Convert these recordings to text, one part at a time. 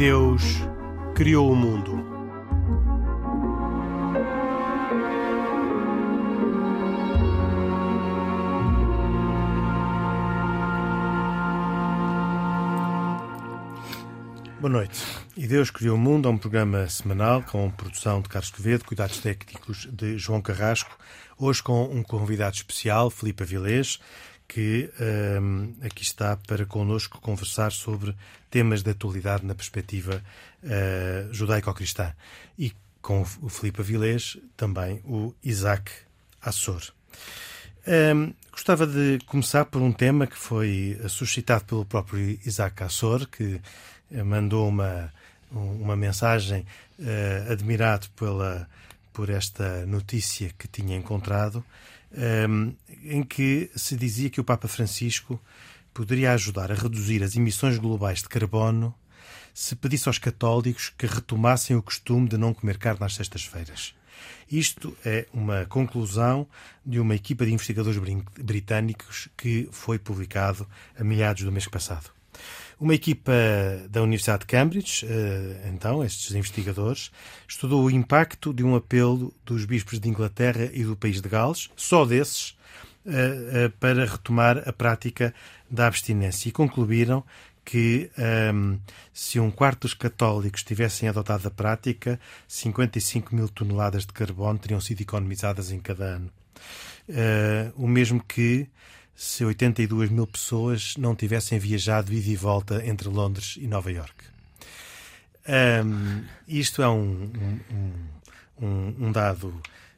Deus criou o mundo. Boa noite. E Deus Criou o Mundo é um programa semanal com produção de Carlos Quevedo, cuidados técnicos de João Carrasco. Hoje com um convidado especial, Filipe Avilés, que um, aqui está para connosco conversar sobre temas de atualidade na perspectiva uh, judaico-cristã. E com o Filipe Avilés, também o Isaac Assor. Um, gostava de começar por um tema que foi suscitado pelo próprio Isaac Assor, que eh, mandou uma, uma mensagem uh, admirado pela, por esta notícia que tinha encontrado, um, em que se dizia que o Papa Francisco poderia ajudar a reduzir as emissões globais de carbono se pedisse aos católicos que retomassem o costume de não comer carne às sextas-feiras. Isto é uma conclusão de uma equipa de investigadores britânicos que foi publicado a meados do mês passado. Uma equipa da Universidade de Cambridge, eh, então, estes investigadores, estudou o impacto de um apelo dos bispos de Inglaterra e do país de Gales, só desses, eh, eh, para retomar a prática da abstinência e concluíram que um, se um quarto dos católicos tivessem adotado a prática, 55 mil toneladas de carbono teriam sido economizadas em cada ano. Uh, o mesmo que se 82 mil pessoas não tivessem viajado ida e volta entre Londres e Nova York. Um, isto é um, um, um dado,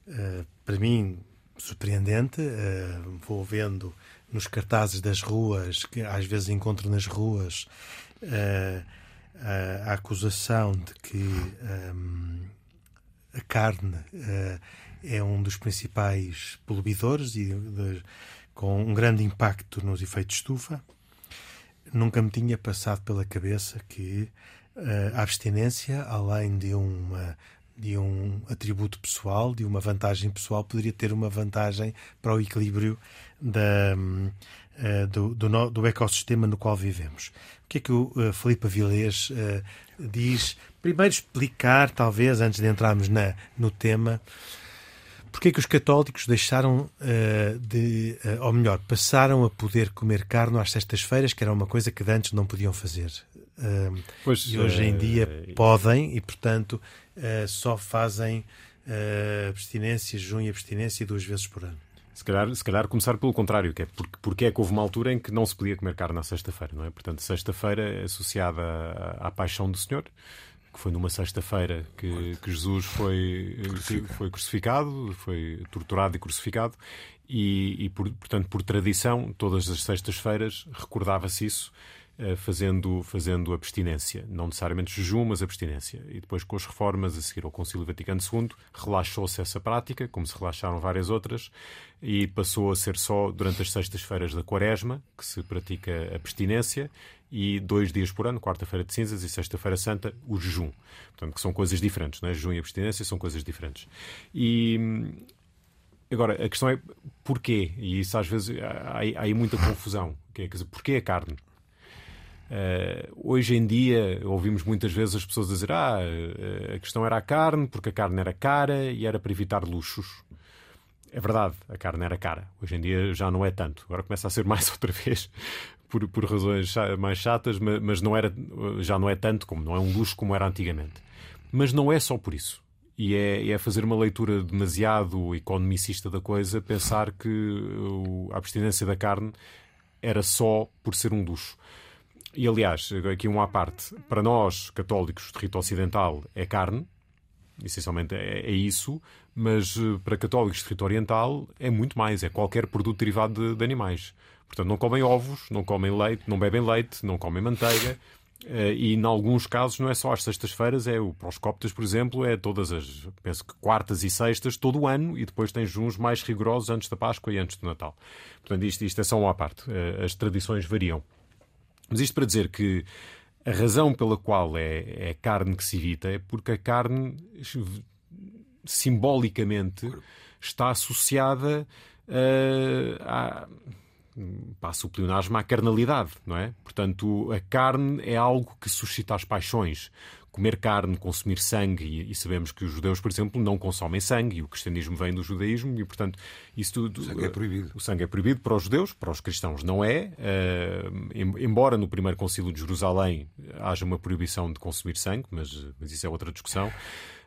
uh, para mim, surpreendente. Uh, vou vendo nos cartazes das ruas, que às vezes encontro nas ruas, uh, a acusação de que a carne é um dos principais poluidores e de, com um grande impacto nos efeitos estufa. Nunca me tinha passado pela cabeça que uh, a abstinência, além de uma de um atributo pessoal, de uma vantagem pessoal, poderia ter uma vantagem para o equilíbrio da, uh, do, do, do, ecossistema no qual vivemos. O que é que o uh, Filipe Avilés uh, diz? Primeiro explicar, talvez, antes de entrarmos na, no tema, Porquê é que os católicos deixaram uh, de, uh, ou melhor, passaram a poder comer carne às sextas-feiras, que era uma coisa que antes não podiam fazer? Uh, pois, e hoje em dia podem e, portanto, só fazem abstinência, junho e abstinência duas vezes por ano. Se calhar, se calhar começar pelo contrário, que é porque, porque é que houve uma altura em que não se podia comer carne na sexta-feira, não é? Portanto, sexta-feira é associada à, à paixão do Senhor, que foi numa sexta-feira que, que, Jesus foi crucificado. foi crucificado, foi torturado e crucificado, e, e por, portanto, por tradição, todas as sextas-feiras recordava-se isso, eh, fazendo, fazendo abstinência. Não necessariamente jejum, mas abstinência. E depois, com as reformas a seguir ao Concílio Vaticano II, relaxou-se essa prática, como se relaxaram várias outras, e passou a ser só durante as sextas-feiras da Quaresma que se pratica abstinência e dois dias por ano, quarta-feira de cinzas e sexta-feira santa, o jejum. Portanto, que são coisas diferentes, não é? Jejum e abstinência são coisas diferentes. E agora, a questão é porquê? E isso às vezes há, há aí muita confusão. Que é, quer dizer, porquê a carne? Uh, hoje em dia ouvimos muitas vezes as pessoas dizer ah, a questão era a carne, porque a carne era cara e era para evitar luxos. É verdade, a carne era cara. Hoje em dia já não é tanto. Agora começa a ser mais outra vez, por, por razões mais chatas, mas não era, já não é tanto, como não é um luxo como era antigamente. Mas não é só por isso. E é, é fazer uma leitura demasiado economicista da coisa, pensar que a abstinência da carne era só por ser um luxo. E aliás, aqui um à parte, para nós católicos de rito ocidental é carne, essencialmente é, é, isso, mas eh, para católicos de rito oriental é muito mais, é qualquer produto derivado de, de animais. Portanto, não comem ovos, não comem leite, não bebem leite, não comem manteiga. Uh, e em alguns casos não é só às sextas-feiras, é o proscóptas, por exemplo, é todas as, penso que quartas e sextas, todo o ano, e depois tem juns mais rigorosos antes da Páscoa e antes do Natal. Portanto, isto, isto é só uma parte. Uh, as tradições variam. Mas isto para dizer que a razão pela qual é, é carne que se evita é porque a carne simbolicamente está associada uh, a passa o pleonasmo à carnalidade, não é? Portanto, a carne é algo que suscita as paixões. Comer carne, consumir sangue, e, e, sabemos que os judeus, por exemplo, não consomem sangue, e o cristianismo vem do judaísmo, e portanto, isso tudo. O sangue é proibido. O sangue é proibido para os judeus, para os cristãos não é. Uh, embora no primeiro concílio de Jerusalém haja uma proibição de consumir sangue, mas, mas isso é outra discussão.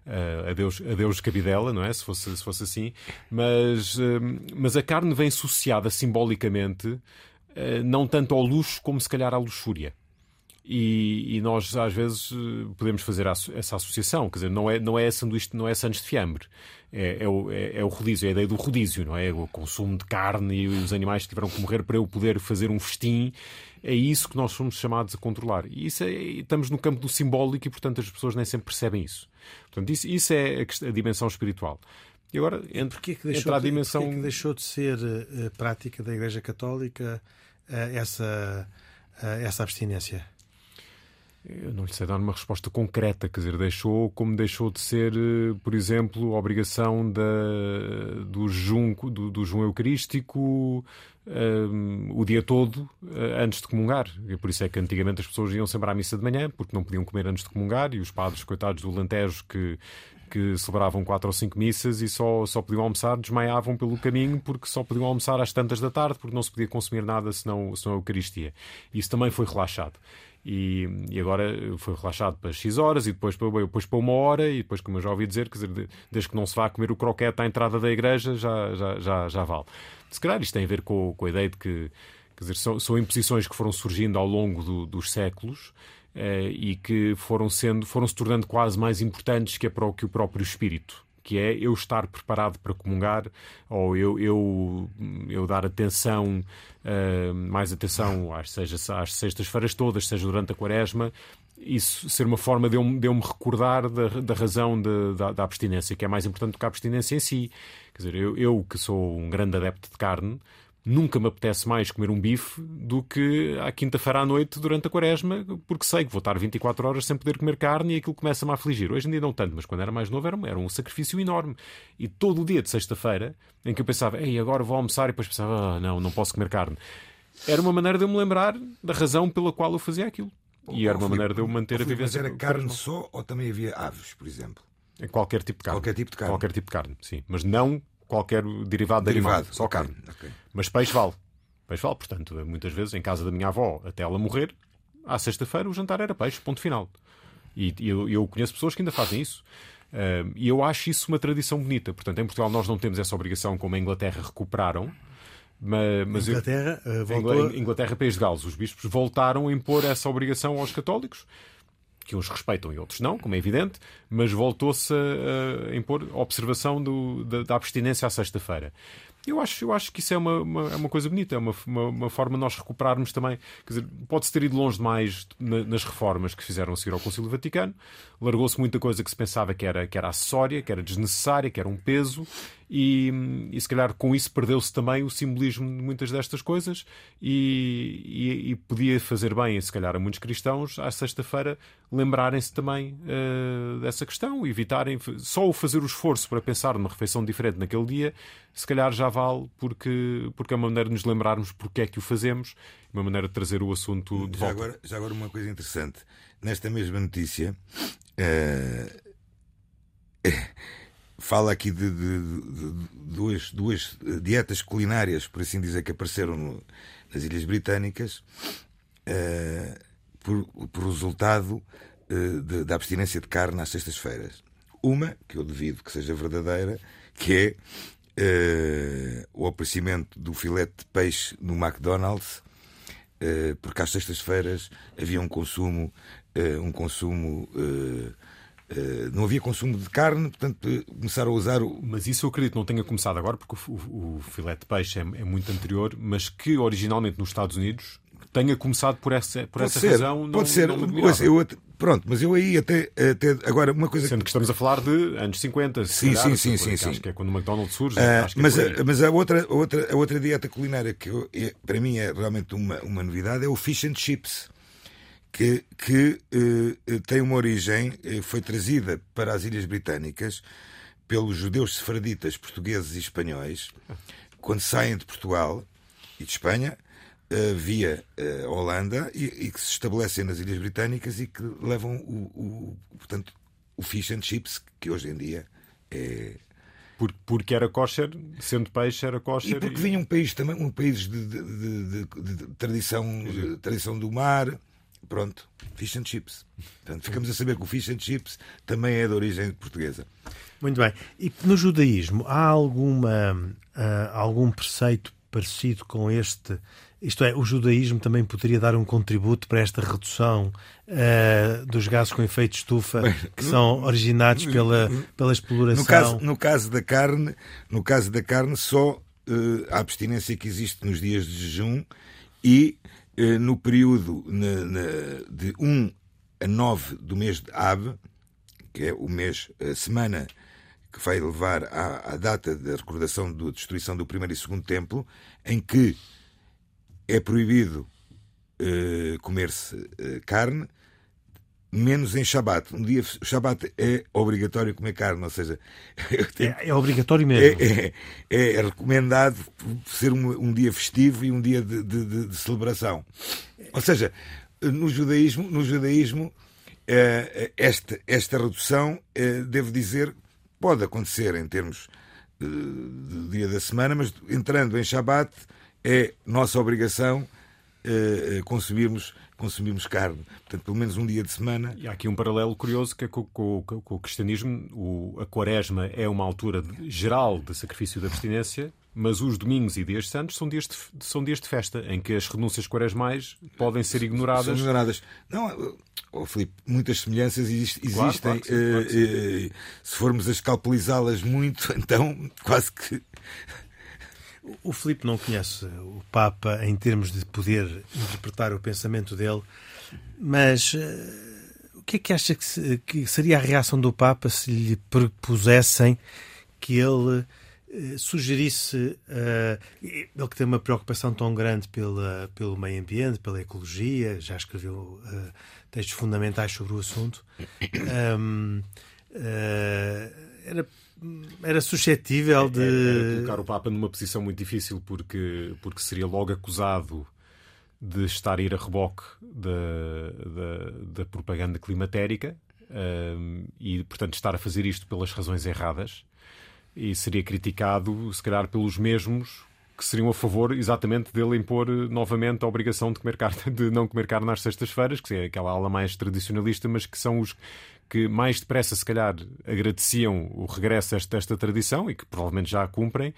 Uh, adeus, adeus cabidela, não é? Se fosse, se fosse assim. Mas, uh, mas a carne vem associada simbolicamente uh, não tanto ao luxo como se calhar à luxúria. E, e, nós às vezes podemos fazer essa associação, quer dizer, não é, não é sanduíche, não é sandes de fiambre, é, é, o, é, é, o rodízio, é a ideia do rodízio, não é? O consumo de carne e os animais que tiveram que morrer para eu poder fazer um festim é isso que nós somos chamados a controlar. E isso é, estamos no campo do simbólico e, portanto, as pessoas nem sempre percebem isso. Portanto, isso, isso é a, a dimensão espiritual. E agora entra, que deixou, entra a dimensão. Porquê que deixou de ser uh, prática da Igreja Católica uh, essa, uh, essa abstinência? Eu não lhe sei dar uma resposta concreta, quer dizer, deixou como deixou de ser, por exemplo, a obrigação da, do, junco, do, do jejum eucarístico, um, o dia todo uh, antes de comungar. E por isso é que antigamente as pessoas iam sempre à missa de manhã, porque não podiam comer antes de comungar, e os padres, coitados do Lantejo, que, que celebravam quatro ou cinco missas e só, só podiam almoçar, desmaiavam pelo caminho, porque só podiam almoçar às tantas da tarde, porque não se podia consumir nada senão, senão a Eucaristia. Isso também foi relaxado. E, e, agora foi relaxado para X horas e depois para, depois para uma hora e depois, como eu já ouvi dizer, quer dizer, desde que não se vá comer o croquete à entrada da igreja, já, já, já, já vale. Se calhar isto tem a ver com, com a ideia de que quer dizer, são, são imposições que foram surgindo ao longo do, dos séculos e que foram, sendo, foram se tornando quase mais importantes que, a, que o próprio espírito que é eu estar preparado para comungar ou eu, eu, eu dar atenção, uh, mais atenção, às, seja às sextas-feiras todas, seja durante a quaresma, isso ser uma forma de eu, de eu me recordar da, da razão de, da, da, abstinência, que é mais importante do que a abstinência em si. Quer dizer, eu, eu que sou um grande adepto de carne, nunca me apetece mais comer um bife do que à quinta-feira à noite durante a quaresma, porque sei que vou estar 24 horas sem poder comer carne e aquilo começa-me a afligir. Hoje em dia não tanto, mas quando era mais novo era, era um sacrifício enorme. E todo o dia de sexta-feira, em que eu pensava, ei, agora vou almoçar, e depois pensava, ah, não, não posso comer carne. Era uma maneira de eu me lembrar da razão pela qual eu fazia aquilo. E era uma maneira de eu manter a vivência. Mas era carne só ou também havia aves, por exemplo? Qualquer tipo de carne. Qualquer tipo de carne. Qualquer tipo de carne, sim. Mas não qualquer derivado, derivado de animal, só carne. Okay. Mas peixe vale. Peixe vale, portanto, muitas vezes em casa da minha avó, até ela morrer, à sexta-feira o jantar era peixe, ponto final. E eu, eu conheço pessoas que ainda fazem isso. Uh, e eu acho isso uma tradição bonita. Portanto, em Portugal nós não temos essa obrigação como a Inglaterra recuperaram. Mas, mas Inglaterra, eu, uh, voltou... Inglaterra, País de Gales, os bispos voltaram a impor essa obrigação aos católicos que uns respeitam e outros não, como é evidente, mas voltou-se a, a, impor a observação do, da, da abstinência à sexta-feira. Eu acho, eu acho que isso é uma, uma, é uma coisa bonita, é uma, uma, uma, forma de nós recuperarmos também. Quer dizer, pode-se ter ido longe demais nas reformas que fizeram a seguir ao Concílio Vaticano. Largou-se muita coisa que se pensava que era, que era acessória, que era desnecessária, que era um peso, e, e se calhar com isso perdeu-se também o simbolismo de muitas destas coisas. E, e, e podia fazer bem, se calhar, a muitos cristãos, à sexta-feira, lembrarem-se também uh, dessa questão, evitarem só o fazer o esforço para pensar numa refeição diferente naquele dia, se calhar já vale, porque, porque é uma maneira de nos lembrarmos porque é que o fazemos, uma maneira de trazer o assunto de já volta. Agora, já agora uma coisa interessante. Nesta mesma notícia, uh, fala aqui de, de, de, duas, duas dietas culinárias, por assim dizer, que apareceram no, nas Ilhas Britânicas. Uh, por, por resultado uh, da abstinência de carne às sextas-feiras. Uma, que eu devido que seja verdadeira, que é uh, o aparecimento do filete de peixe no McDonald's, porque às sextas-feiras havia um consumo, um consumo não havia consumo de carne, portanto começaram a usar o. Mas isso eu acredito não tenha começado agora, porque o, o, o filete de peixe é, é, muito anterior, mas que originalmente nos Estados Unidos tenha começado por essa, por essa ser, razão. Pode não, ser, não pois, eu, pronto, mas eu aí até, até agora uma coisa. Sendo que estamos a falar de anos 50, sim, calhar, sim, sim, sim, sim. Acho que é quando o McDonald's surge. Uh, mas, é a, mas a outra, a outra, a outra dieta culinária que eu, é, para mim é realmente uma, uma novidade é o fish and chips. Que, que uh, tem uma origem, uh, foi trazida para as Ilhas Britânicas pelos judeus sefraditas portugueses e espanhóis, quando saem de Portugal e de Espanha uh, via uh, Holanda e, e, que se estabelecem nas Ilhas Britânicas e que levam o, o, portanto, o fish and chips, que hoje em dia é. Por, porque era kosher, sendo peixe, era kosher. E porque vinha um país também, um país de, de, de, de tradição, tradição do mar. Pronto, fish and chips. Portanto, ficamos a saber que o fish and chips também é de origem portuguesa. Muito bem. E no judaísmo há alguma, uh, algum preceito parecido com este isto é, o judaísmo também poderia dar um contributo para esta redução uh, dos gases com efeito de estufa Bem, que no, são originados pela, pela exploração. No caso, no caso da carne, no caso da carne, só uh, a abstinência que existe nos dias de jejum e no período de 1 a 9 do mês de Ab, que é o mês, a semana que vai levar à, à data da recordação da destruição do primeiro e segundo templo, em que é proibido uh, comer-se carne, menos em Shabat. Um dia Shabat é obrigatório comer carne, ou seja, é, é, obrigatório mesmo. É, é, é recomendado ser um, um, dia festivo e um dia de, de, de, celebração. Ou seja, no judaísmo, no judaísmo uh, esta, esta redução, devo dizer, pode acontecer em termos de dia da semana, mas entrando em Shabat é nossa obrigação consumirmos, consumirmos carne. Portanto, pelo menos um dia de semana. E há aqui um paralelo curioso que é com, com, com o cristianismo. O, a quaresma é uma altura de, geral de sacrifício da abstinência, mas os domingos e dias santos são dias de, são dias de festa, em que as renúncias quaresmais podem ser ignoradas. São ignoradas. Não, oh, Filipe, muitas semelhanças existem. Claro, claro, sim, claro, uh, uh, se formos a escalpelizá-las muito, então quase que o Filipe não conhece o Papa em termos de poder interpretar o pensamento dele, mas uh, o que é que acha que, se, que, seria a reação do Papa se lhe propusessem que ele uh, sugerisse, uh, ele que tem uma preocupação tão grande pela, pelo meio ambiente, pela ecologia, já escreveu textos fundamentais sobre o assunto, um, era era suscetível de. Era colocar o Papa numa posição muito difícil porque, porque seria logo acusado de estar a ir a reboque da, da, da propaganda climatérica um, e, portanto, estar a fazer isto pelas razões erradas. E seria criticado, se calhar, pelos mesmos que seriam a favor exatamente dele impor novamente a obrigação de, comer carne, de não comer carne às sextas-feiras, que é aquela ala mais tradicionalista, mas que são os que mais depressa, se calhar, agradeciam o regresso a esta, esta tradição e que provavelmente já a cumprem,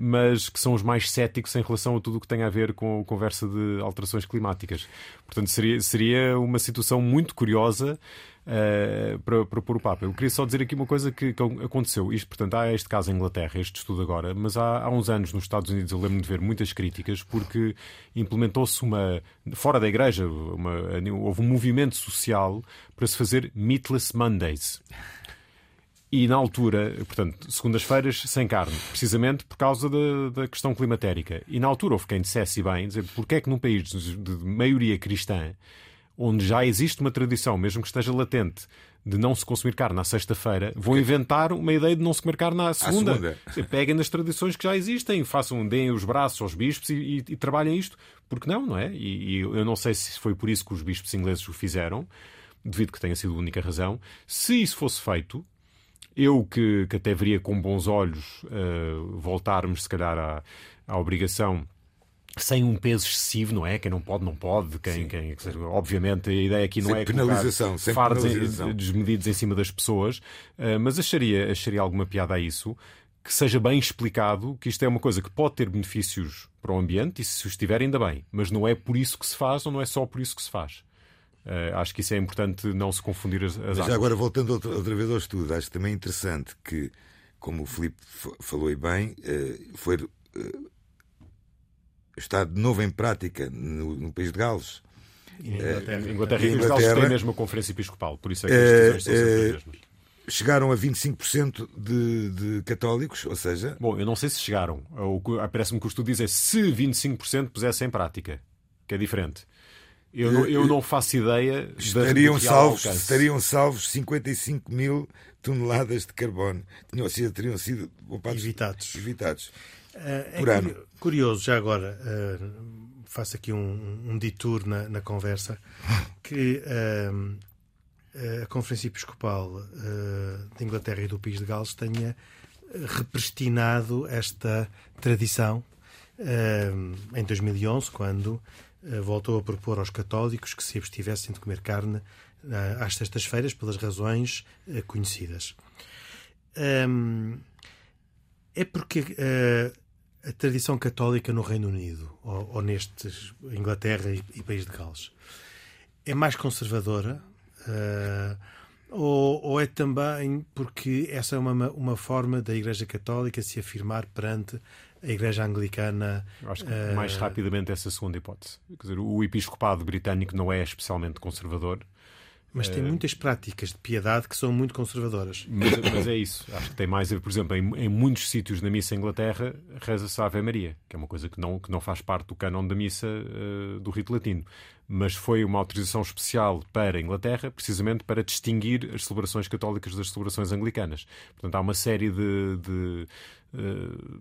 mas que são os mais céticos em relação a tudo o que tem a ver com a conversa de alterações climáticas. Portanto, seria, seria uma situação muito curiosa uh, para, para pôr o Papa. Eu queria só dizer aqui uma coisa que, que, aconteceu. Isto, portanto, há este caso em Inglaterra, este estudo agora, mas há, há uns anos nos Estados Unidos eu lembro de ver muitas críticas porque implementou-se uma, fora da igreja, uma, houve um movimento social para se fazer Meatless Mondays. E na altura, portanto, segundas-feiras sem carne, precisamente por causa da, da, questão climatérica. E na altura houve quem dissesse bem, dizer, porque é que num país de, de maioria cristã, onde já existe uma tradição, mesmo que esteja latente, de não se consumir carne à sexta-feira, vão inventar uma ideia de não se comer carne à segunda. Segunda. Peguem nas tradições que já existem, façam, deem os braços aos bispos e, e, e trabalhem isto. Porque não, não é? E, e, eu não sei se foi por isso que os bispos ingleses o fizeram, devido que tenha sido a única razão. Se isso fosse feito, eu que, que até veria com bons olhos uh, voltarmos, se calhar, à, à obrigação sem um peso excessivo, não é? Quem não pode, não pode. Quem, quem, obviamente, a ideia aqui não sem é penalização, sem fardos penalização. desmedidos em cima das pessoas, uh, mas acharia, acharia alguma piada a isso. Que seja bem explicado que isto é uma coisa que pode ter benefícios para o ambiente e se os tiver, ainda bem, mas não é por isso que se faz ou não é só por isso que se faz. Uh, acho que isso é importante não se confundir as, as Já agora, voltando outra, outra, vez ao estudo, acho também interessante que, como o Filipe falou bem, uh, foi uh, está de novo em prática no, no país de Gales. Em Inglaterra, Inglaterra e Inglaterra têm mesmo a Conferência Episcopal, por isso é que as decisões são sempre mesmas. Chegaram a 25% de, de católicos, ou seja. Bom, eu não sei se chegaram. Parece-me que o estudo diz é se 25% pusessem em prática, que é diferente. Eu não, eu não faço ideia. Estariam salvos, estariam salvos 55 mil toneladas de carbono. Tinham, teriam sido evitados. evitados. uh, por é ano. Curioso, já agora, uh, faço aqui um, um detour na, na conversa, que a Conferência Episcopal de Inglaterra e do País de Gales tenha repristinado esta tradição em 2011, quando voltou a propor aos católicos que se abstivessem de comer carne às sextas-feiras pelas razões conhecidas. É porque a tradição católica no Reino Unido, ou, nestes Inglaterra e, País de Gales, é mais conservadora? Ou, ou, é também porque essa é uma, uma forma da Igreja Católica se afirmar perante a Igreja Anglicana? Acho que uh... mais rapidamente essa segunda hipótese. Quer dizer, o episcopado britânico não é especialmente conservador. Mas tem eh, muitas práticas de piedade que são muito conservadoras. Mas, mas é isso. Acho que tem mais a por exemplo, em, em muitos sítios na missa em Inglaterra, reza-se a Ave Maria, que é uma coisa que não, que não faz parte do cânon da missa uh, do rito latino. Mas foi uma autorização especial para a Inglaterra, precisamente para distinguir as celebrações católicas das celebrações anglicanas. Portanto, há uma série de, de uh,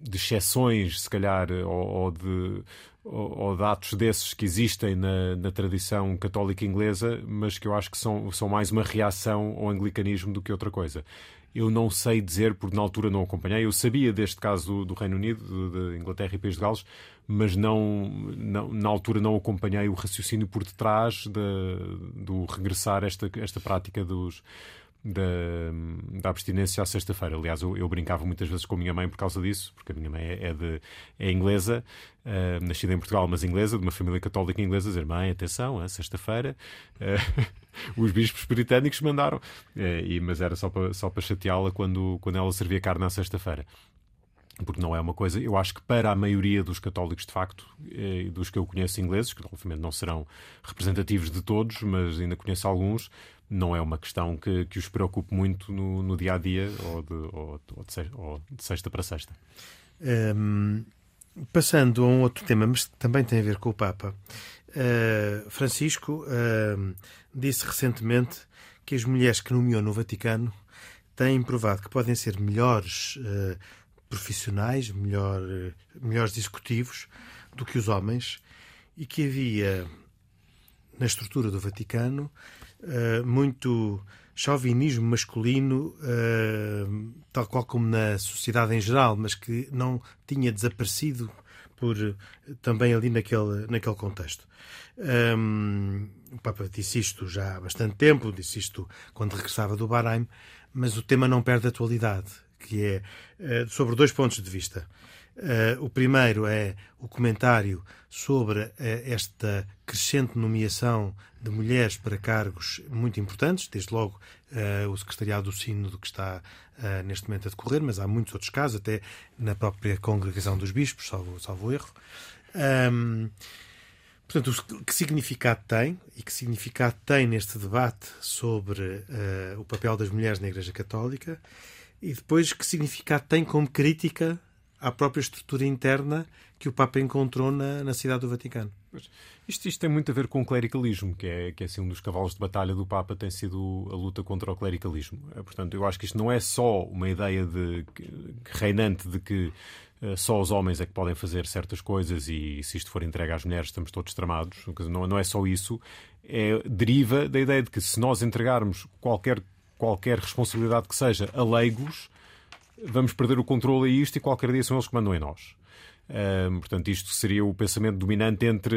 de exceções, se calhar, ou, ou de, ou, ou, atos desses que existem na, na, tradição católica inglesa, mas que eu acho que são, são mais uma reação ao anglicanismo do que outra coisa. Eu não sei dizer, porque na altura não acompanhei. Eu sabia deste caso do, do Reino Unido, de, Inglaterra e País de Gales, mas não, não, na altura não acompanhei o raciocínio por detrás de, do regressar esta, esta prática dos, da, da abstinência à sexta-feira. Aliás, eu, eu, brincava muitas vezes com a minha mãe por causa disso, porque a minha mãe é, é de, é inglesa, uh, nascida em Portugal, mas inglesa, de uma família católica inglesa, dizer: mãe, atenção, é sexta-feira. Uh, os bispos britânicos mandaram, uh, e, mas era só para, só chateá-la quando, quando ela servia carne à sexta-feira porque não é uma coisa, eu acho que para a maioria dos católicos de facto, e dos que eu conheço ingleses, que obviamente não serão representativos de todos, mas ainda conheço alguns, não é uma questão que, que os preocupe muito no, no dia a dia ou de, ou, ou, de sexta, ou de, sexta, para sexta. Um, passando a um outro tema, mas também tem a ver com o Papa, uh, Francisco uh, disse recentemente que as mulheres que nomeou no Vaticano têm provado que podem ser melhores uh, profissionais, melhor, melhores executivos do que os homens e que havia na estrutura do Vaticano uh, muito chauvinismo masculino, uh, tal qual como na sociedade em geral, mas que não tinha desaparecido por também ali naquele, naquele contexto. Um, o Papa disse isto já há bastante tempo, disse isto quando regressava do Bahrein, mas o tema não perde atualidade, que é uh, sobre dois pontos de vista. Uh, o primeiro é o comentário sobre uh, esta crescente nomeação de mulheres para cargos muito importantes, desde logo uh, o Secretariado do Sínodo que está neste momento a decorrer, mas há muitos outros casos, até na própria Congregação dos Bispos, salvo, salvo erro. Um, portanto, que significado tem e que significado tem neste debate sobre o papel das mulheres na Igreja Católica e depois que significado tem como crítica à própria estrutura interna que o Papa encontrou na, na cidade do Vaticano. Isto, isto, tem muito a ver com o clericalismo, que é, que é assim, um dos cavalos de batalha do Papa tem sido a luta contra o clericalismo. É, portanto, eu acho que isto não é só uma ideia de, reinante de que uh, só os homens é que podem fazer certas coisas e se isto for entregue às mulheres estamos todos tramados. Não, não é só isso. É, deriva da ideia de que se nós entregarmos qualquer, qualquer responsabilidade que seja a leigos, vamos perder o controle a isto e qualquer dia são eles que mandam em nós. Portanto, isto seria o pensamento dominante entre,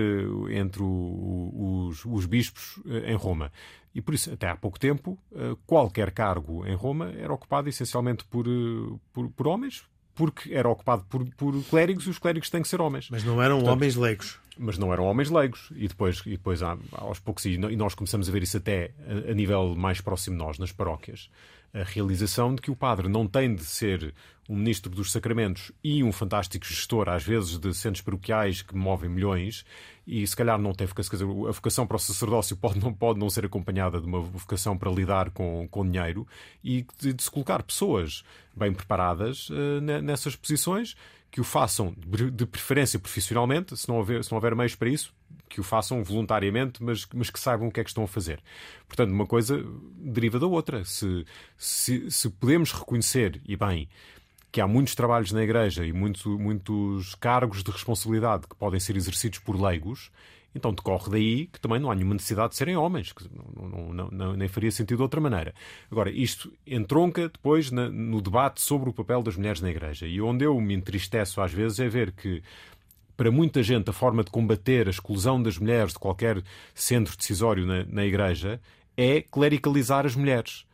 entre o, os, os, bispos uh, em Roma. E por isso, até há pouco tempo, uh, qualquer cargo em Roma era ocupado essencialmente por, eh, por, por, homens, porque era ocupado por, por clérigos e os clérigos têm que ser homens. Mas não eram Portanto, homens leigos. Mas não eram homens leigos. E depois, e depois aos poucos, e nós começamos a ver isso até a, nível mais próximo de nós, nas paróquias a realização de que o padre não tem de ser um ministro dos sacramentos e um fantástico gestor, às vezes, de centros paroquiais que movem milhões, e se calhar não tem vocação, a vocação para o sacerdócio pode não, pode não ser acompanhada de uma vocação para lidar com, com dinheiro e de, de se colocar pessoas bem preparadas uh, nessas posições que o façam de preferência profissionalmente, se não houver, se não houver meios para isso, que o façam voluntariamente, mas, mas que saibam o que é que estão a fazer. Portanto, uma coisa deriva da outra. Se, se, se podemos reconhecer, e bem, que há muitos trabalhos na Igreja e muito, muitos cargos de responsabilidade que podem ser exercidos por leigos, então decorre daí que também não há nenhuma necessidade de serem homens, que não, não, não, nem faria sentido de outra maneira. Agora, isto entronca depois na, no debate sobre o papel das mulheres na Igreja. E onde eu me entristeço às vezes é ver que para muita gente, a forma de combater a exclusão das mulheres de qualquer centro decisório na, na Igreja é clericalizar as mulheres.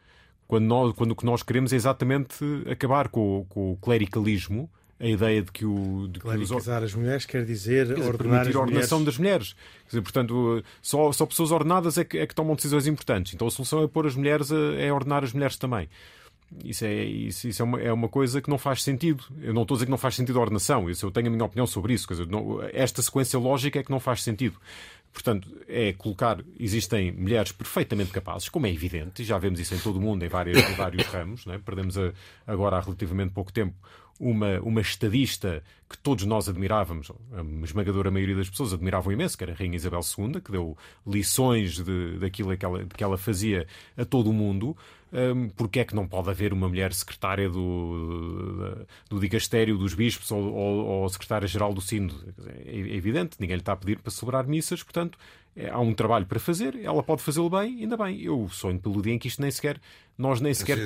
Quando, nós, quando o que nós queremos é exatamente acabar com, com o clericalismo, a ideia de que o. De Clericalizar os... as mulheres quer dizer, quer dizer ordenar permitir a ordenação das mulheres. Quer dizer, portanto, só, só pessoas ordenadas é que, é que tomam decisões importantes. Então a solução é pôr as mulheres, a, é ordenar as mulheres também. Isso, é, isso, isso é, uma, é uma coisa que não faz sentido. Eu não estou a dizer que não faz sentido a ordenação, isso, eu tenho a minha opinião sobre isso. Quer dizer, não, esta sequência lógica é que não faz sentido. Portanto, é colocar. Existem mulheres perfeitamente capazes, como é evidente, e já vemos isso em todo o mundo, em, várias, em vários ramos. Né? Perdemos a, agora, há relativamente pouco tempo, uma, uma estadista que todos nós admirávamos, a esmagadora maioria das pessoas admiravam imenso, que era a Rainha Isabel II, que deu lições de, daquilo que ela, que ela fazia a todo o mundo. Um, porque é que não pode haver uma mulher secretária do, do digastério dos bispos ou, ou, ou secretária-geral do sínodo? É, é evidente, ninguém lhe está a pedir para celebrar missas, portanto, há um trabalho para fazer, ela pode fazê-lo bem, ainda bem. Eu sonho pelo dia em que isto nem sequer, nós nem sequer,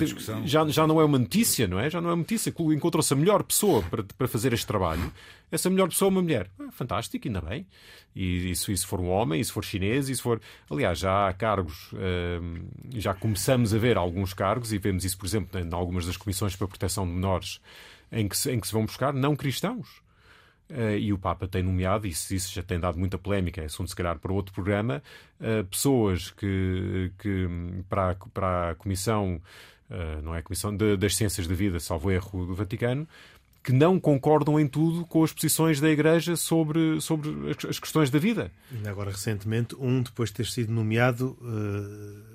já, já não é uma notícia, não é? Já não é uma notícia. Encontrou-se a melhor pessoa para, para fazer este trabalho. Essa melhor pessoa é uma mulher. Ah, fantástico, ainda bem. E isso, isso for um homem, e se for chinês, e se for. Aliás, já há cargos, hum, já começamos a ver alguns cargos, e vemos isso, por exemplo, em algumas das comissões para a proteção de menores, em que se, em que se vão buscar não cristãos e o Papa tem nomeado, e isso, já tem dado muita polémica, é assunto se calhar para outro programa, uh, pessoas que, que para, para a Comissão, uh, não é Comissão de, das Ciências da Vida, salvo erro do Vaticano, que não concordam em tudo com as posições da Igreja sobre, sobre as questões da vida. E agora, recentemente, um, depois de ter sido nomeado,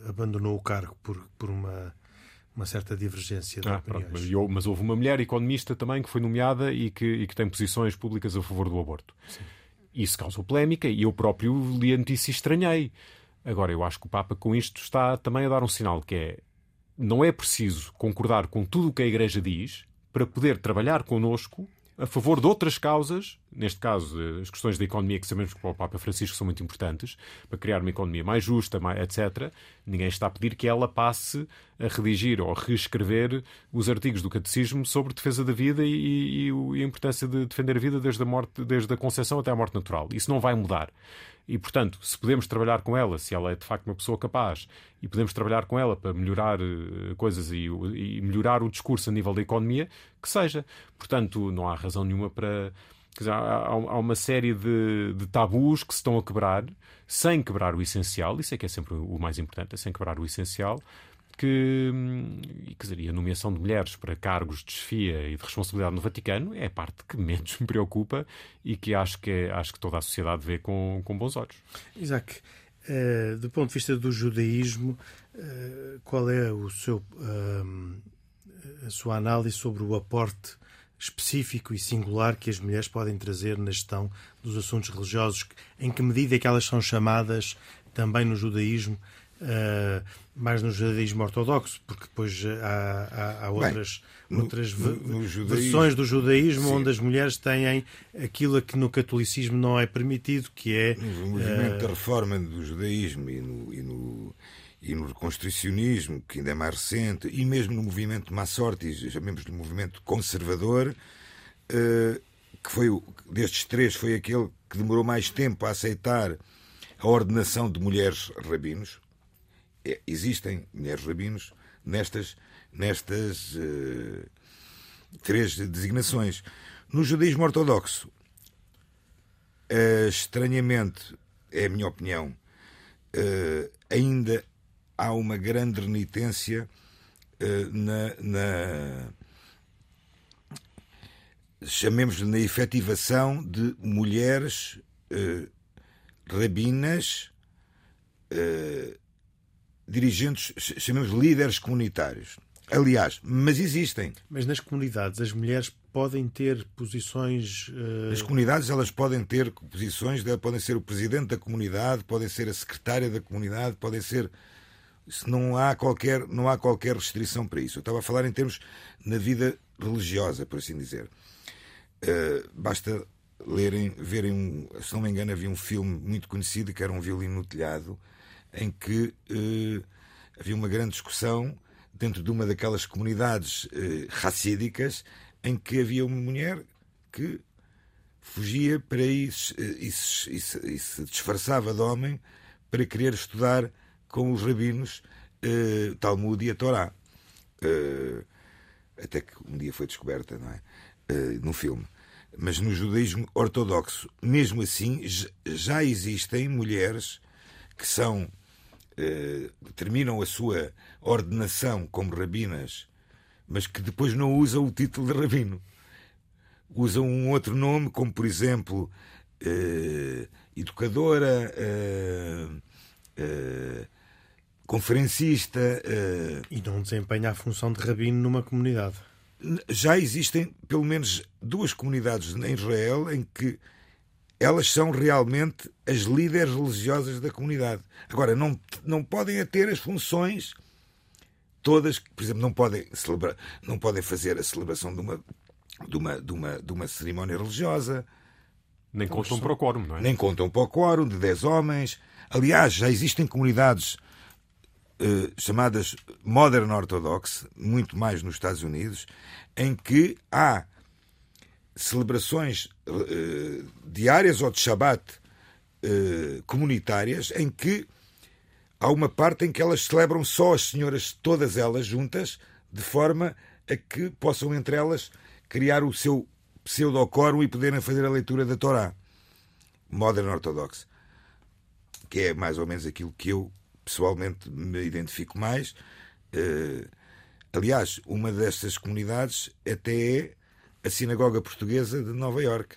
abandonou o cargo por, por uma uma certa divergência de ah, opiniões. Pronto, mas, houve uma mulher economista também que foi nomeada e que, e que tem posições públicas a favor do aborto. Sim. Isso causou polémica e eu próprio li a notícia e estranhei. Agora, eu acho que o Papa com isto está também a dar um sinal que é não é preciso concordar com tudo o que a Igreja diz para poder trabalhar connosco a favor de outras causas, neste caso eh, as questões da economia, que sabemos que para o Papa Francisco são muito importantes, para criar uma economia mais justa, etc. Ninguém está a pedir que ela passe a redigir ou a reescrever os artigos do Catecismo sobre defesa da vida e, e, e a importância de defender a vida desde a, morte, desde a concepção até a morte natural. Isso não vai mudar. E, portanto, se podemos trabalhar com ela, se ela é de facto uma pessoa capaz, e podemos trabalhar com ela para melhorar uh, coisas e, e, melhorar o discurso a nível da economia, que seja. Portanto, não há razão nenhuma para. Dizer, há, há, uma série de, de, tabus que se estão a quebrar, sem quebrar o essencial, isso é que é sempre o mais importante, é sem quebrar o essencial, que quer dizer, a nomeação de mulheres para cargos de chefia e de responsabilidade no Vaticano é a parte que menos me preocupa e que acho que, é, acho que toda a sociedade vê com, com bons olhos. Isaac, uh, do ponto de vista do judaísmo, uh, qual é o seu, uh, a sua análise sobre o aporte específico e singular que as mulheres podem trazer na gestão dos assuntos religiosos? Em que medida é que elas são chamadas também no judaísmo Uh, mais no judaísmo ortodoxo, porque depois há, há, há outras, Bem, outras no, no versões do judaísmo sim. onde as mulheres têm aquilo que no catolicismo não é permitido, que é. No movimento uh... da reforma do judaísmo e no, e no, e no reconstrucionismo, que ainda é mais recente, e mesmo no movimento Massortis, chamemos de movimento conservador, uh, que foi destes três foi aquele que demorou mais tempo a aceitar a ordenação de mulheres rabinos, é, existem mulheres rabinos nestas, nestas uh, três designações. No judaísmo ortodoxo, uh, estranhamente, é a minha opinião, uh, ainda há uma grande renitência na, na chamemos-lhe na efetivação de mulheres rabinas dirigentes, chamemos líderes comunitários. Aliás, mas existem. Mas nas comunidades as mulheres podem ter posições. Uh... Nas comunidades elas podem ter posições, podem ser o presidente da comunidade, podem ser a secretária da comunidade, podem ser não há qualquer, não há qualquer restrição para isso. Eu estava a falar em termos na vida religiosa, por assim dizer. Uh, basta lerem, verem, um, se não me engano, havia um filme muito conhecido que era um violino no telhado, em que uh, havia uma grande discussão dentro de uma daquelas comunidades uh, racídicas em que havia uma mulher que fugia para isso e se, e, se, disfarçava de homem para querer estudar com os rabinos uh, Talmud e a Torá. Uh, até que um dia foi descoberta, não é? Uh, no filme. Mas no judaísmo ortodoxo, mesmo assim, já existem mulheres que são terminam a sua ordenação como rabinas, mas que depois não usam o título de rabino. Usam um outro nome, como por exemplo educadora, conferencista. Uh... E não desempenha a função de rabino numa comunidade. Já existem pelo menos duas comunidades em Israel em que elas são realmente as líderes religiosas da comunidade. Agora, não, não podem ter as funções todas, por exemplo, não podem, celebrar, não podem fazer a celebração de uma, de uma, de uma, de uma cerimónia religiosa. Nem contam para o quórum, não é? Nem contam para o quórum de 10 homens. Aliás, já existem comunidades eh, chamadas Modern Orthodox, muito mais nos Estados Unidos, em que há celebrações uh, diárias ou de Shabbat uh, comunitárias em que há uma parte em que elas celebram só as senhoras, todas elas juntas, de forma a que possam entre elas criar o seu pseudocoro e poderem fazer a leitura da Torá. Modern Orthodox. Que é mais ou menos aquilo que eu pessoalmente me identifico mais. Uh, aliás, uma destas comunidades até é a Sinagoga Portuguesa de Nova York.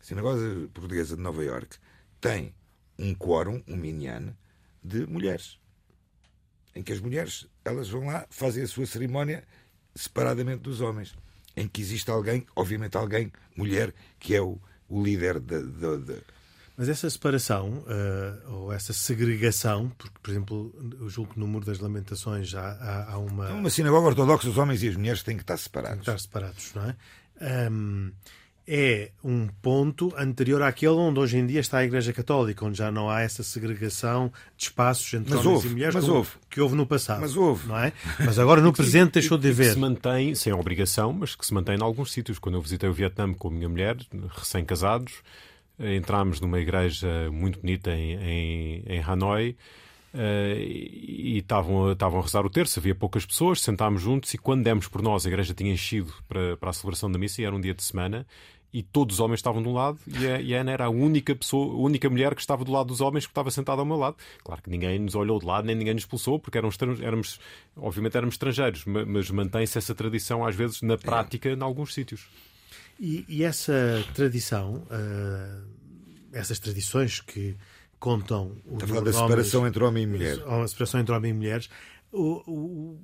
A Sinagoga Portuguesa de Nova York tem um quórum, um minyan, de mulheres. Em que as mulheres elas vão lá, fazem a sua cerimónia separadamente dos homens. Em que existe alguém, obviamente alguém, mulher, que é o, o líder da, mas essa separação, uh, ou essa segregação, porque, por exemplo, eu julgo que no Muro das Lamentações já há, há uma. É uma sinagoga ortodoxa, os homens e as mulheres têm que estar separados. Que estar separados, não é? Um, é um ponto anterior àquele onde hoje em dia está a Igreja Católica, onde já não há essa segregação de espaços entre mas homens houve, e mulheres mas houve. que houve no passado. Mas houve. Não é? Mas agora no presente deixou de haver. Que se mantém, sem obrigação, mas que se mantém em alguns sítios. Quando eu visitei o Vietnã com a minha mulher, recém-casados, Entramos numa igreja muito bonita em, em, em Hanoi. Uh, e estavam, estavam a rezar o terço, havia poucas pessoas, sentámos juntos e quando demos por nós, a igreja tinha enchido para, para a celebração da missa e era um dia de semana e todos os homens estavam de um lado e a, e a Ana era a única pessoa, a única mulher que estava do lado dos homens que estava sentada ao meu lado. Claro que ninguém nos olhou de lado, nem ninguém nos expulsou, porque éramos, éramos obviamente éramos estrangeiros, mas mantém-se essa tradição às vezes na prática em alguns sítios. E, e essa tradição, uh, essas tradições que contam o Está a falar da separação entre homem e mulher. A separação entre homem e mulheres. O, o,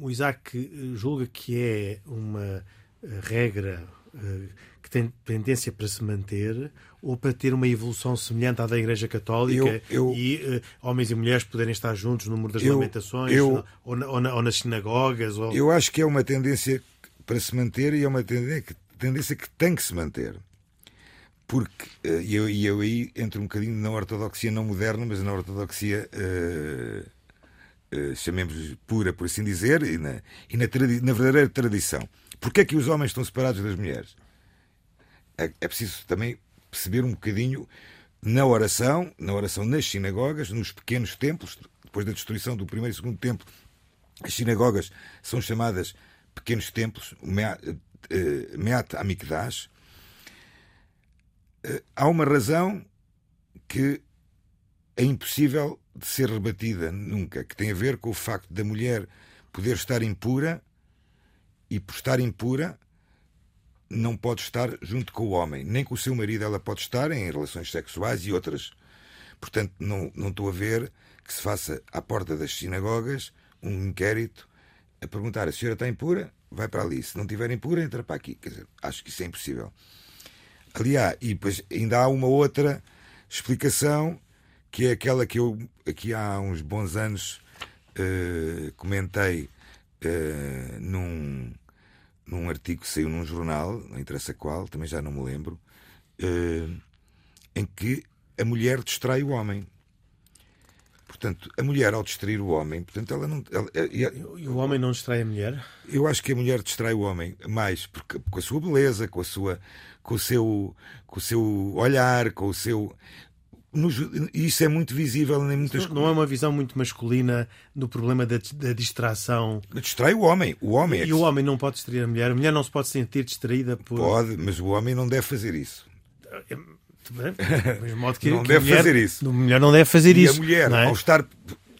o Isaac julga que é uma eh, regra uh, que tem tendência para se manter ou para ter uma evolução semelhante à da Igreja Católica eu, eu, e uh, homens e mulheres poderem estar juntos no número das eu, lamentações ou, na, ou, na, ou, nas sinagogas? Ou... Eu acho que é uma tendência para se manter e é uma tendência que tendência que tem que se manter. Porque, eh, e eu, eu aí entro um bocadinho na ortodoxia não moderna, mas na ortodoxia, uh, uh, chamemos pura, por assim dizer, e na, e na, na verdadeira tradição. Porquê é que os homens estão separados das mulheres? É, é preciso também perceber um bocadinho na oração, na oração nas sinagogas, nos pequenos templos, depois da destruição do primeiro e segundo templo, as sinagogas são chamadas pequenos templos, eh, Meat Amikdash, eh, há uma razão que é impossível de ser rebatida nunca, que tem a ver com o facto da mulher poder estar impura e por estar impura não pode estar junto com o homem, nem com o seu marido ela pode estar em relações sexuais e outras. Portanto, não, não estou a ver que se faça à porta das sinagogas um inquérito a perguntar a senhora está impura? vai para ali. Se não tiverem pura, entra para aqui. Quer dizer, acho que isso é impossível. Aliás, e depois ainda há uma outra explicação que é aquela que eu aqui há uns bons anos uh, comentei uh, num, num artigo que saiu num jornal, não interessa qual, também já não me lembro, uh, em que a mulher distrai o homem. Portanto, a mulher, ao distrair o homem, portanto, ela não. Ela, e o homem não distrai a mulher? Eu acho que a mulher distrai o homem mais porque, com a sua beleza, com, a sua, com, o seu, com o seu olhar, com o seu. No, isso é muito visível em muitas não, não é uma visão muito masculina do problema da, da distração. Distrai o homem. O homem e é o homem não pode distrair a mulher. A mulher não se pode sentir distraída por. Pode, mas o homem não deve fazer isso. Modo que, não que deve mulher, fazer isso. A mulher não deve fazer e isso. a mulher, é? ao estar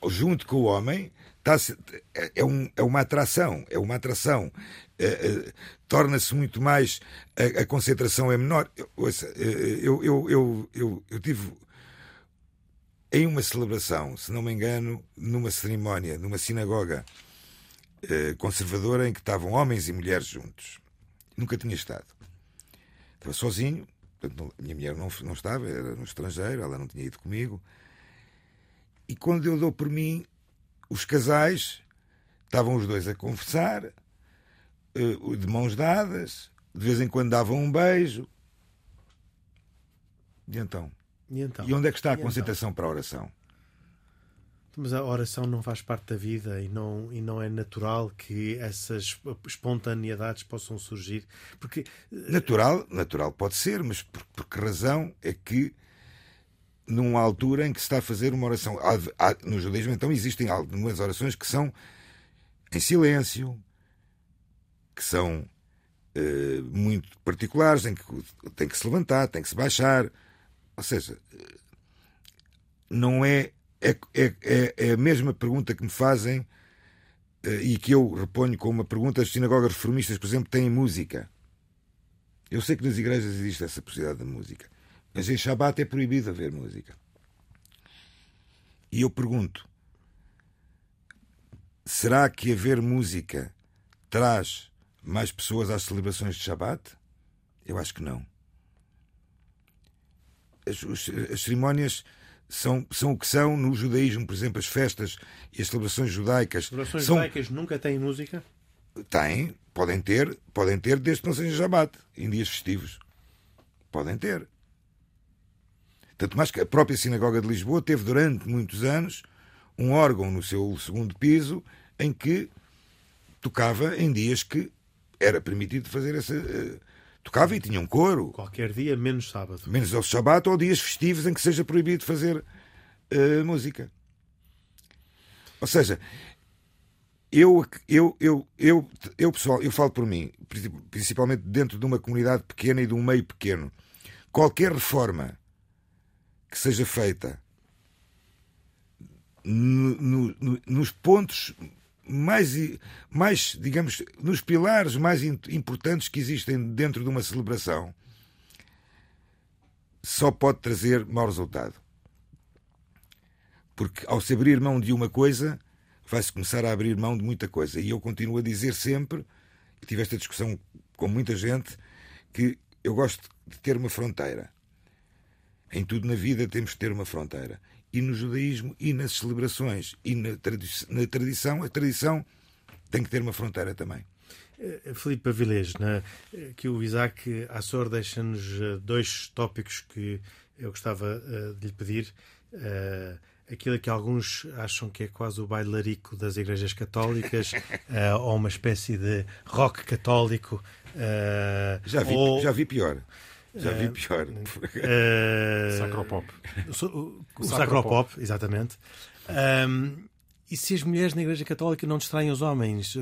junto com o homem, está é, é, um, é uma atração. É uma atração. É, é, Torna-se muito mais. A, a, concentração é menor. Eu, eu, eu, eu, eu, eu tive em uma celebração, se não me engano, numa cerimónia, numa sinagoga eh, conservadora em que estavam homens e mulheres juntos. Nunca tinha estado. Estava sozinho, portanto, minha mulher não, não estava, era no estrangeiro, ela não tinha ido comigo. E quando eu dou por mim, os casais estavam os dois a conversar, eh, de mãos dadas, de vez em quando davam um beijo. E então? E, então? e onde é que está a e concentração então? para a oração? Mas a oração não faz parte da vida e não, e não é natural que essas espontaneidades possam surgir. Porque... Natural, natural pode ser, mas por, por que razão é que numa altura em que se está a fazer uma oração. Há, há, no judaísmo, então, existem algumas orações que são em silêncio, que são uh, muito particulares, em que tem que se levantar, tem que se baixar. Ou seja, não é. É, é, é a mesma pergunta que me fazem uh, e que eu reponho como uma pergunta. As sinagogas reformistas, por exemplo, têm música. Eu sei que nas igrejas existe essa possibilidade de música. Mas em Shabat é proibido haver música. E eu pergunto: será que haver música traz mais pessoas às celebrações de Shabat? Eu acho que não. As, as cerimónias são, são o que são no judaísmo, por exemplo, as festas e as celebrações judaicas. As celebrações são... judaicas nunca têm música? Têm, podem ter, podem ter desde que não seja Shabat, em dias festivos. Podem ter. Tanto mais que a própria Sinagoga de Lisboa teve durante muitos anos um órgão no seu segundo piso em que tocava em dias que era permitido fazer essa. Uh, tocava e tinha um coro. Qualquer dia, menos sábado. Menos ao Shabat ou dias festivos em que seja proibido fazer uh, música. Ou seja, eu, eu, eu, eu, eu, pessoal, eu falo por mim, principalmente dentro de uma comunidade pequena e de um meio pequeno. Qualquer reforma que seja feita no, no, nos pontos mais, mais, digamos, nos pilares mais importantes que existem dentro de uma celebração, só pode trazer mau resultado. Porque ao se abrir mão de uma coisa, vai-se começar a abrir mão de muita coisa. E eu continuo a dizer sempre, tive esta discussão com muita gente, que eu gosto de ter uma fronteira. Em tudo na vida temos que ter uma fronteira. E no judaísmo, e nas celebrações, e na, tradi na tradição, a tradição tem que ter uma fronteira também. Uh, Filipe Avilés, né, que o Isaac Assor deixa-nos uh, dois tópicos que eu gostava uh, de lhe pedir. aquilo que alguns acham que é quase o bailarico das igrejas católicas, ou uma espécie de rock católico. já, vi, ou... já vi pior. Já vi pior. Uh, Sacropop. O, o, o Sacropop, exatamente. Um, e se as mulheres na Igreja Católica não distraem os homens?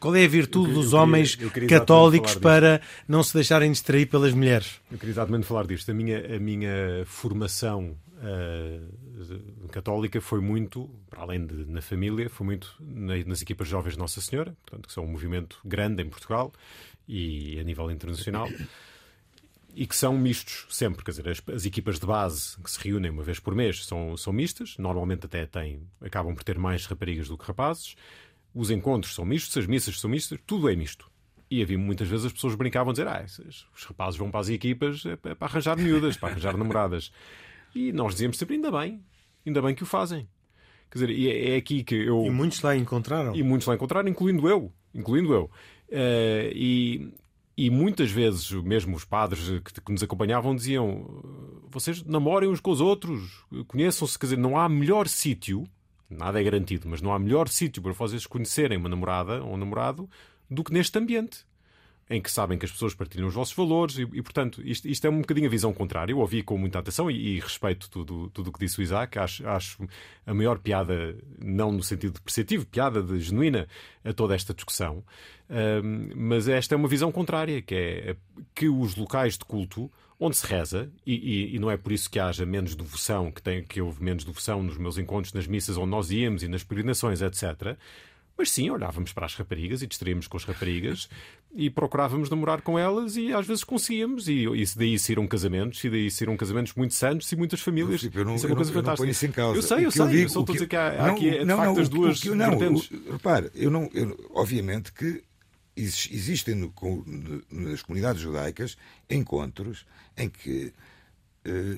Qual é a virtude dos homens queria católicos para não se deixarem distrair pelas mulheres? Eu queria exatamente falar disto. A minha, a minha formação uh, católica foi muito, para além de na família, foi muito nas equipas jovens de Nossa Senhora, portanto, que são um movimento grande em Portugal e a nível internacional e que são mistos sempre. Quer dizer, as, as, equipas de base que se reúnem uma vez por mês são, são mistas, normalmente até têm, acabam por ter mais raparigas do que rapazes. Os encontros são mistos, as missas são mistas, tudo é misto. E havia muitas vezes as pessoas brincavam a dizer: ah, os rapazes vão para as equipas é para arranjar miúdas, para arranjar namoradas. E nós dizíamos sempre: ainda bem, ainda bem que o fazem. Quer dizer, é, é aqui que eu. E muitos lá encontraram. E muitos lá encontraram, incluindo eu. Incluindo eu. Uh, e, e muitas vezes, mesmo os padres que, que, nos acompanhavam diziam: vocês namorem uns com os outros, conheçam-se. Quer dizer, não há melhor sítio, nada é garantido, mas não há melhor sítio para vocês conhecerem uma namorada ou um namorado do que neste ambiente em que sabem que as pessoas partilham os vossos valores e, e portanto, isto, isto, é um bocadinho a visão contrária. Eu ouvi com muita atenção e, e respeito tudo, o que disse o Isaac. Acho, acho a maior piada, não no sentido depreciativo, piada de genuína a toda esta discussão. Um, mas esta é uma visão contrária, que é que os locais de culto onde se reza, e, e, e, não é por isso que haja menos devoção, que, tem, que houve menos devoção nos meus encontros, nas missas onde nós íamos e nas peregrinações, etc. Mas sim, olhávamos para as raparigas e distraíamos com as raparigas e procurávamos namorar com elas e às vezes conseguíamos. E, e daí saíram casamentos, e daí saíram casamentos muito santos e muitas famílias. Eu não, isso é uma coisa não, fantástica. Eu, não isso em causa. eu sei, eu sei. Eu, digo, eu só estou a dizer que há, não, aqui, de não, facto, as duas que, não, vertentes. repare, eu não, eu, obviamente que existem no, nas comunidades judaicas encontros em que.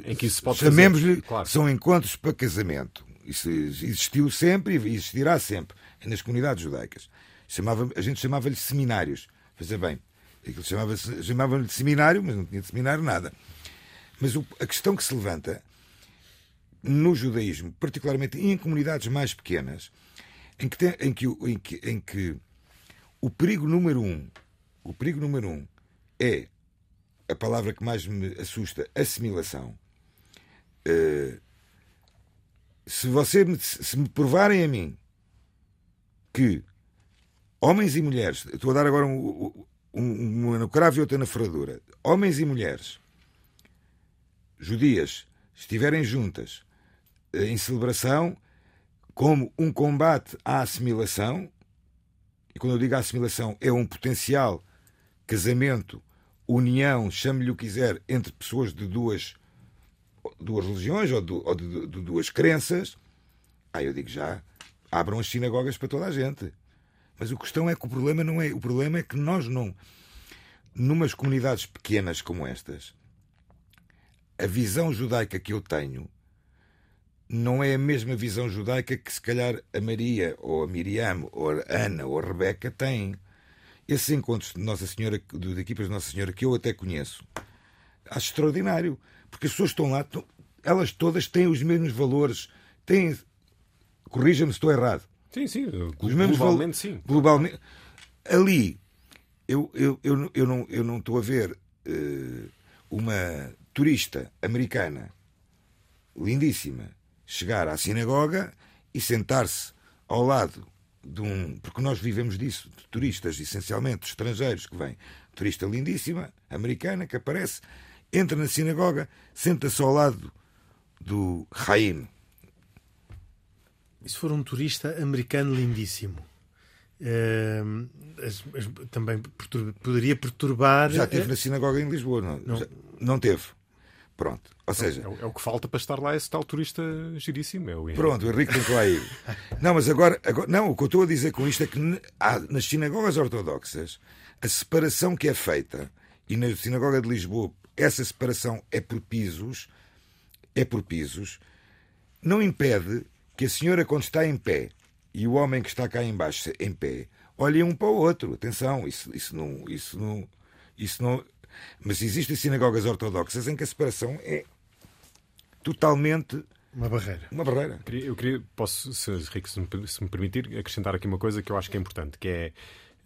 em que isso se pode chamemos-lhe, claro. são encontros para casamento. Isso existiu sempre e existirá sempre nas comunidades judaicas. Chamava, a gente chamava-lhe seminários. Fazer bem. Aquilo chamava-lhe chamava de seminário, mas não tinha de seminário nada. Mas o, a questão que se levanta no judaísmo, particularmente em comunidades mais pequenas, em que, tem, em que, em que, em que o perigo número um, o perigo número um é a palavra que mais me assusta, assimilação. Uh, se você se me provarem a mim que homens e mulheres, estou a dar agora um, um, uma no cravo e outra na ferradura, homens e mulheres judias estiverem juntas eh, em celebração como um combate à assimilação, e quando eu digo assimilação, é um potencial casamento, união, chame-lhe o que quiser, entre pessoas de duas duas religiões ou, de, ou de, de, duas crenças, aí eu digo já, abram as sinagogas para toda a gente. Mas a questão é que o problema não é. O problema é que nós não. Numas comunidades pequenas como estas, a visão judaica que eu tenho não é a mesma visão judaica que se calhar a Maria, ou a Miriam, ou a Ana, ou a Rebeca têm. Esses encontros de Nossa Senhora, de equipas de Nossa Senhora, que eu até conheço, acho extraordinário. Porque as pessoas estão lá, elas todas têm os mesmos valores, têm. Corrija-me se estou errado. Sim, sim, os mesmos globalmente sim. Globalmente. Ali, eu, eu, eu, eu, não, eu não estou a ver uh, uma turista americana lindíssima chegar à sinagoga e sentar-se ao lado de um. Porque nós vivemos disso, de turistas, essencialmente estrangeiros que vêm. Turista lindíssima, americana, que aparece entra na sinagoga, senta-se ao lado do Haim. E se for um turista americano lindíssimo? Uh, também poderia perturbar. Já esteve na sinagoga em Lisboa, não? Não, não teve. Pronto. Ou seja. É, é, o que falta para estar lá esse tal turista giríssimo. É o Pronto, o Henrique tem que lá ir. não, mas agora, agora. Não, o que eu estou a dizer com isto é que há, nas sinagogas ortodoxas a separação que é feita, e na sinagoga de Lisboa essa separação é por pisos, é por pisos, não impede que a senhora, quando está em pé, e o homem que está cá embaixo em pé, olhem um para o outro. Atenção, isso, isso não. Isso não, isso não mas existem sinagogas ortodoxas em que a separação é totalmente. Uma barreira. Uma barreira. Eu queria, eu queria posso, se, Rico, se me, permitir, acrescentar aqui uma coisa que eu acho que é importante, que é.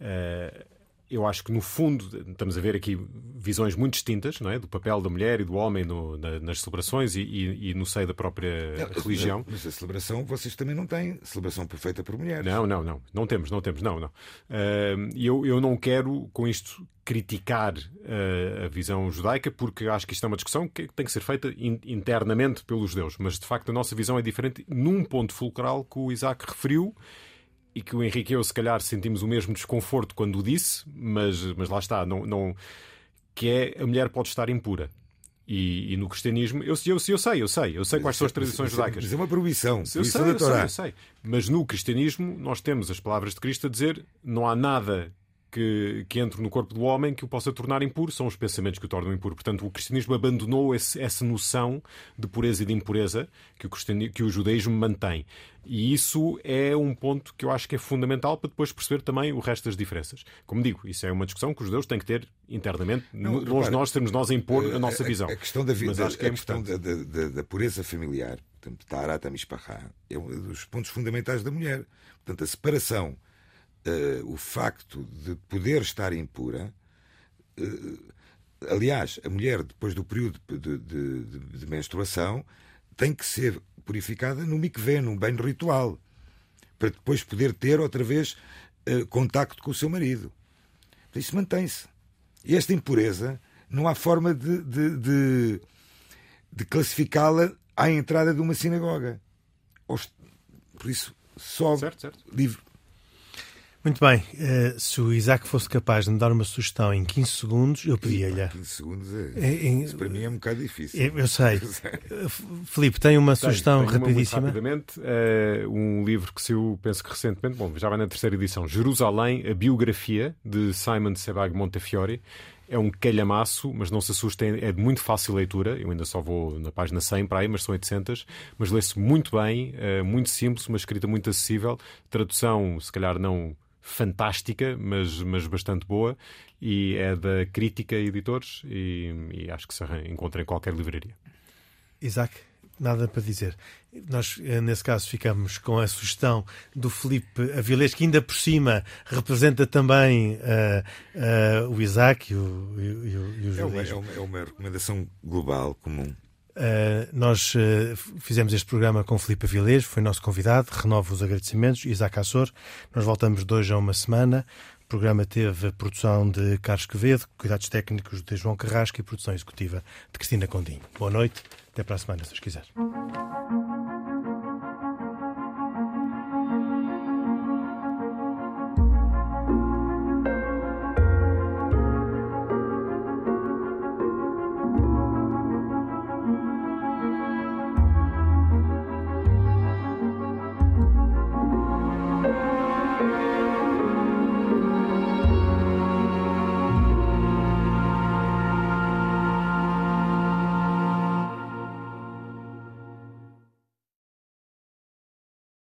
Uh, eu acho que no fundo estamos a ver aqui visões muito distintas não é? do papel da mulher e do homem no, na, nas celebrações e, e, e, no seio da própria não, religião. Mas a celebração vocês também não têm celebração perfeita por mulheres. Não, não, não. Não temos, não temos, não, não. Uh, eu, eu não quero com isto criticar uh, a visão judaica porque acho que isto é uma discussão que tem que ser feita in, internamente pelos judeus, mas de facto a nossa visão é diferente num ponto fulcral que o Isaac referiu e que o Henrique e eu, se calhar, sentimos o mesmo desconforto quando o disse, mas, mas lá está, não, não, que é a mulher pode estar impura. E, e no cristianismo, eu, eu, eu sei, eu sei, eu sei quais são as tradições judaicas. Mas é uma proibição. Eu sei, eu sei, eu sei. Mas no cristianismo, nós temos as palavras de Cristo a dizer: não há nada que, que entre no corpo do homem que o possa tornar impuro, são os pensamentos que o tornam impuro. Portanto, o cristianismo abandonou esse, essa noção de pureza e de impureza que o, que o judaísmo mantém. E isso é um ponto que eu acho que é fundamental para depois perceber também o resto das diferenças. Como digo, isso é uma discussão que os judeus têm que ter internamente, não, longe nós termos nós a impor a, a nossa visão. A, questão da, Mas acho que é a questão da, da, da, pureza familiar, portanto, Tarat Mishpachá, é um dos pontos fundamentais da mulher. Portanto, a separação, uh, o facto de poder estar impura. Uh, aliás, a mulher, depois do período de, de, de, de menstruação, tem que ser purificada no mikvé, num banho ritual, para depois poder ter outra vez uh, contacto com o seu marido. Isso mantém-se. E esta impureza não há forma de, de, de, de classificá-la à entrada de uma sinagoga. Por isso, só certo, certo. livre. Muito bem. Uh, se o Isaac fosse capaz de me dar uma sugestão em 15 segundos, eu pedia-lhe. 15 segundos é, em, isso para mim é um bocado difícil. Eu, eu sei. Eh, Filipe, tem uma tem, sugestão tem rapidíssima? Uma rapidamente, uh, um livro que saiu, penso que recentemente, bom, já vai na terceira edição, Jerusalém, a biografia de Simon Sebag Montefiore. É um calhamaço, mas não se assustem, é de muito fácil leitura. Eu ainda só vou na página 100 para aí, mas são 800. Mas lê-se muito bem, muito simples, uma escrita muito acessível. Tradução, se calhar não fantástica, mas, mas bastante boa, e é da Crítica Editores, e, e acho que se encontra em qualquer livraria. Isaac, nada para dizer. Nós, eh, nesse caso, ficamos com a sugestão do Felipe Avilés, que ainda por cima representa também uh, uh, o Isaac e o, e o, e o é, uma, é, uma, é uma recomendação global, comum. Uh, nós uh, fizemos este programa com Filipe Avilés, foi nosso convidado. Renovo os agradecimentos. Isaac Assor. Nós voltamos hoje a uma semana. O programa teve produção de Carlos Quevedo, cuidados técnicos de João Carrasco e produção executiva de Cristina Condinho. Boa noite, até para a semana, se os quiser.